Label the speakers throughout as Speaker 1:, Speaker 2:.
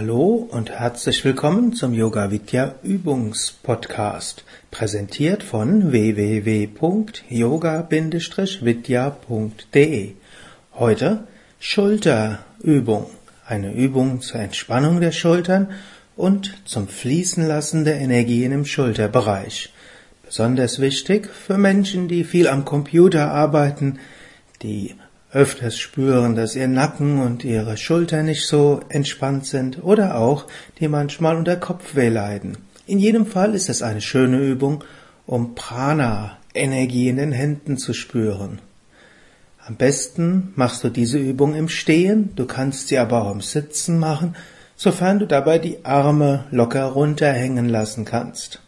Speaker 1: Hallo und herzlich willkommen zum Yoga Vidya Übungspodcast, präsentiert von www.yoga-vidya.de. Heute Schulterübung, eine Übung zur Entspannung der Schultern und zum Fließen lassen der Energien im Schulterbereich. Besonders wichtig für Menschen, die viel am Computer arbeiten, die öfters spüren, dass ihr Nacken und ihre Schultern nicht so entspannt sind oder auch die manchmal unter Kopfweh leiden. In jedem Fall ist es eine schöne Übung, um Prana, Energie in den Händen zu spüren. Am besten machst du diese Übung im Stehen, du kannst sie aber auch im Sitzen machen, sofern du dabei die Arme locker runterhängen lassen kannst.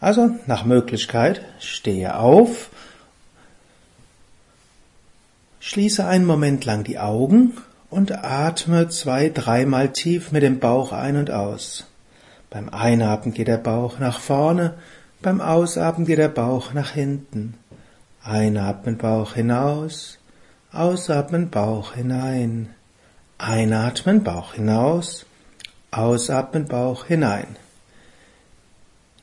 Speaker 1: Also nach Möglichkeit stehe auf Schließe einen Moment lang die Augen und atme zwei, dreimal tief mit dem Bauch ein und aus. Beim Einatmen geht der Bauch nach vorne, beim Ausatmen geht der Bauch nach hinten. Einatmen Bauch hinaus, ausatmen Bauch hinein. Einatmen Bauch hinaus, ausatmen Bauch hinein.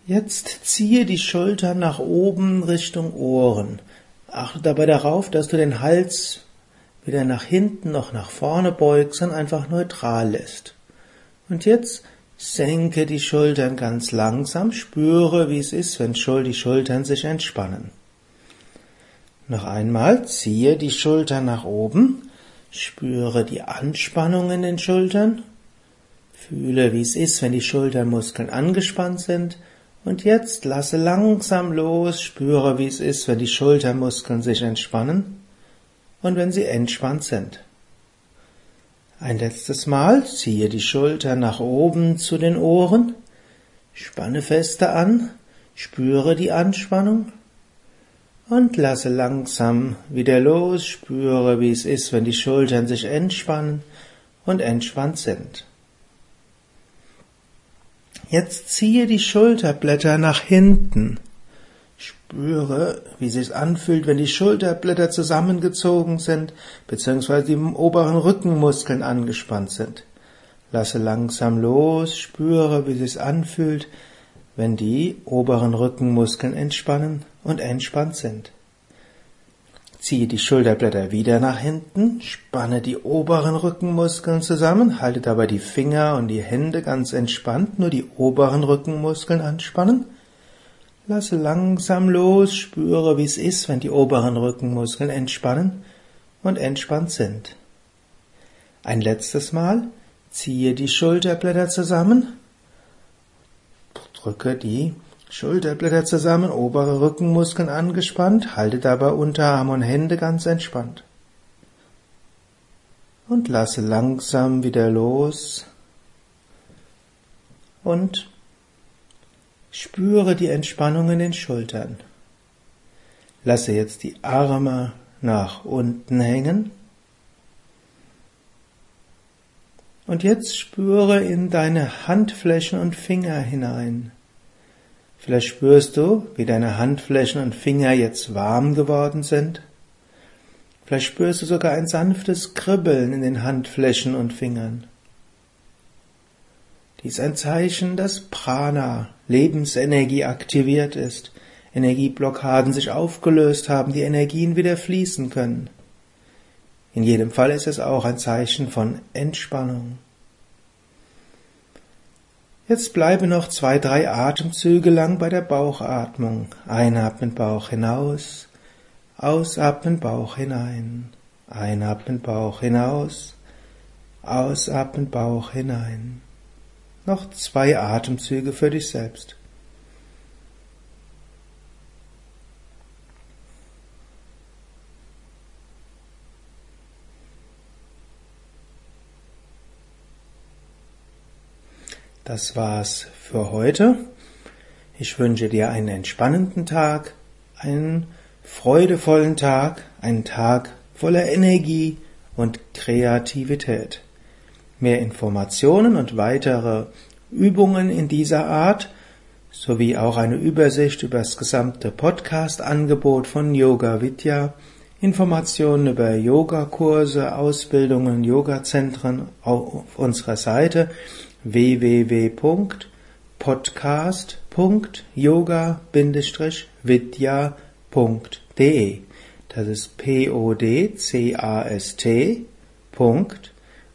Speaker 1: Jetzt ziehe die Schultern nach oben Richtung Ohren. Achte dabei darauf, dass du den Hals weder nach hinten noch nach vorne beugst, sondern einfach neutral lässt. Und jetzt senke die Schultern ganz langsam, spüre, wie es ist, wenn die Schultern sich entspannen. Noch einmal, ziehe die Schultern nach oben, spüre die Anspannung in den Schultern, fühle, wie es ist, wenn die Schultermuskeln angespannt sind und jetzt lasse langsam los, spüre, wie es ist, wenn die Schultermuskeln sich entspannen und wenn sie entspannt sind. Ein letztes Mal ziehe die Schultern nach oben zu den Ohren, spanne fester an, spüre die Anspannung und lasse langsam wieder los, spüre, wie es ist, wenn die Schultern sich entspannen und entspannt sind. Jetzt ziehe die Schulterblätter nach hinten. Spüre, wie es sich anfühlt, wenn die Schulterblätter zusammengezogen sind, beziehungsweise die oberen Rückenmuskeln angespannt sind. Lasse langsam los, spüre, wie es sich anfühlt, wenn die oberen Rückenmuskeln entspannen und entspannt sind. Ziehe die Schulterblätter wieder nach hinten, spanne die oberen Rückenmuskeln zusammen, halte dabei die Finger und die Hände ganz entspannt, nur die oberen Rückenmuskeln anspannen. Lasse langsam los, spüre, wie es ist, wenn die oberen Rückenmuskeln entspannen und entspannt sind. Ein letztes Mal ziehe die Schulterblätter zusammen, drücke die Schulterblätter zusammen, obere Rückenmuskeln angespannt, halte dabei Unterarme und Hände ganz entspannt. Und lasse langsam wieder los und spüre die Entspannung in den Schultern. Lasse jetzt die Arme nach unten hängen. Und jetzt spüre in deine Handflächen und Finger hinein. Vielleicht spürst du, wie deine Handflächen und Finger jetzt warm geworden sind. Vielleicht spürst du sogar ein sanftes Kribbeln in den Handflächen und Fingern. Dies ist ein Zeichen, dass Prana, Lebensenergie aktiviert ist, Energieblockaden sich aufgelöst haben, die Energien wieder fließen können. In jedem Fall ist es auch ein Zeichen von Entspannung. Jetzt bleibe noch zwei, drei Atemzüge lang bei der Bauchatmung. Einatmen Bauch hinaus, ausatmen Bauch hinein, einatmen Bauch hinaus, ausatmen Bauch hinein. Noch zwei Atemzüge für dich selbst. Das war's für heute. Ich wünsche dir einen entspannenden Tag, einen freudevollen Tag, einen Tag voller Energie und Kreativität. Mehr Informationen und weitere Übungen in dieser Art sowie auch eine Übersicht über das gesamte Podcast-Angebot von Yoga Vidya Informationen über Yogakurse, Ausbildungen, Yogazentren auf unserer Seite www.podcast.yoga-vidya.de. Das ist p o d c a s t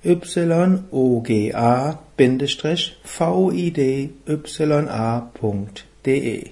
Speaker 1: y o g a-vidya.de